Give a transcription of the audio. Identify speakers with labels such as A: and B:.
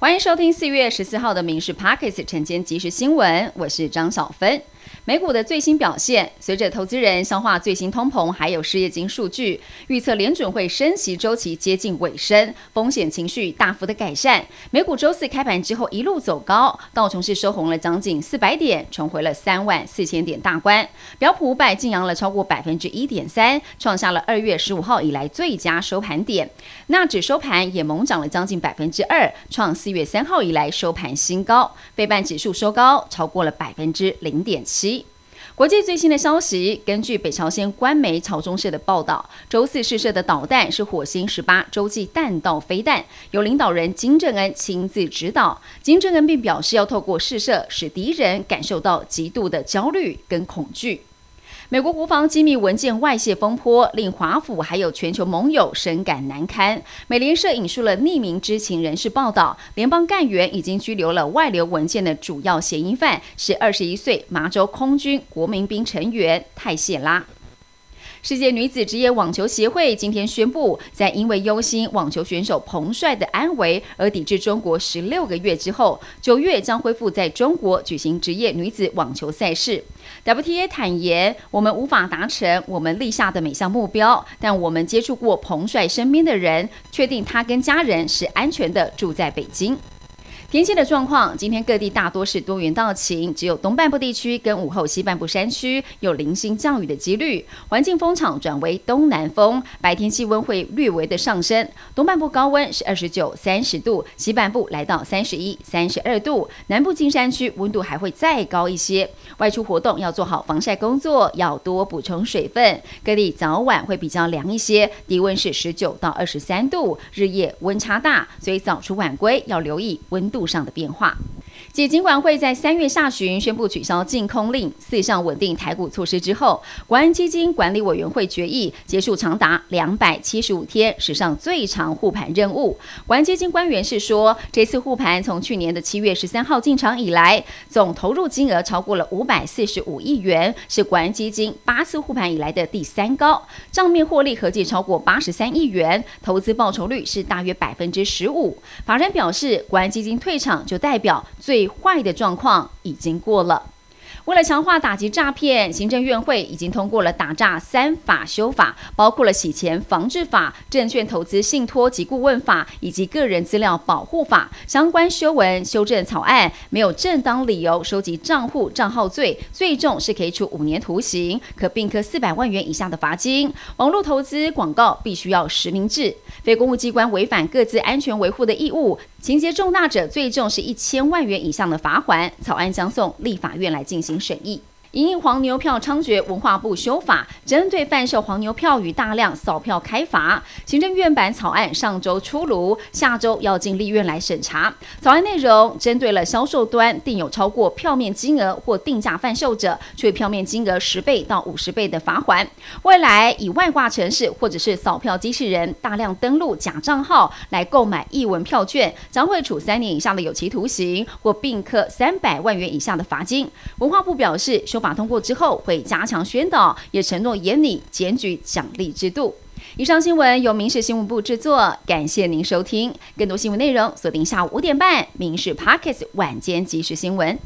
A: 欢迎收听四月十四号的《民事 Pockets》晨间即时新闻，我是张小芬。美股的最新表现，随着投资人消化最新通膨还有失业金数据，预测联准会升息周期接近尾声，风险情绪大幅的改善。美股周四开盘之后一路走高，道琼斯收红了将近四百点，重回了三万四千点大关。标普五百晋扬了超过百分之一点三，创下了二月十五号以来最佳收盘点。纳指收盘也猛涨了将近百分之二，创四一月三号以来收盘新高。费半指数收高超过了百分之零点七。国际最新的消息，根据北朝鲜官媒朝中社的报道，周四试射的导弹是火星十八洲际弹道飞弹，由领导人金正恩亲自指导。金正恩并表示，要透过试射使敌人感受到极度的焦虑跟恐惧。美国国防机密文件外泄风波，令华府还有全球盟友深感难堪。美联社引述了匿名知情人士报道，联邦干员已经拘留了外流文件的主要嫌疑犯，是二十一岁麻州空军国民兵成员泰谢拉。世界女子职业网球协会今天宣布，在因为忧心网球选手彭帅的安危而抵制中国十六个月之后，九月将恢复在中国举行职业女子网球赛事。WTA 坦言，我们无法达成我们立下的每项目标，但我们接触过彭帅身边的人，确定他跟家人是安全的，住在北京。天气的状况，今天各地大多是多云到晴，只有东半部地区跟午后西半部山区有零星降雨的几率。环境风场转为东南风，白天气温会略微的上升。东半部高温是二十九、三十度，西半部来到三十一、三十二度。南部近山区温度还会再高一些。外出活动要做好防晒工作，要多补充水分。各地早晚会比较凉一些，低温是十九到二十三度，日夜温差大，所以早出晚归要留意温度。路上的变化。继尽管会在三月下旬宣布取消禁空令四项稳定台股措施之后，国安基金管理委员会决议结束长达两百七十五天史上最长护盘任务。国安基金官员是说，这次护盘从去年的七月十三号进场以来，总投入金额超过了五百四十五亿元，是国安基金八次护盘以来的第三高，账面获利合计超过八十三亿元，投资报酬率是大约百分之十五。法人表示，国安基金退场就代表最。坏的状况已经过了。为了强化打击诈骗，行政院会已经通过了打诈三法修法，包括了洗钱防治法、证券投资信托及顾问法以及个人资料保护法相关修文修正草案。没有正当理由收集账户账号罪，最重是可以处五年徒刑，可并科四百万元以下的罚金。网络投资广告必须要实名制，非公务机关违反各自安全维护的义务。情节重大者，最重是一千万元以上的罚款。草案将送立法院来进行审议。因黄牛票猖獗，文化部修法，针对贩售黄牛票与大量扫票开罚。行政院版草案上周出炉，下周要进立院来审查。草案内容针对了销售端定有超过票面金额或定价贩售者，处票面金额十倍到五十倍的罚款。未来以外挂城市或者是扫票机器人大量登录假账号来购买译文票券，将会处三年以上的有期徒刑或并科三百万元以下的罚金。文化部表示修。法通过之后，会加强宣导，也承诺严拟检举奖励制度。以上新闻由民事新闻部制作，感谢您收听。更多新闻内容锁定下午五点半《民事 Pocket 晚间即时新闻》。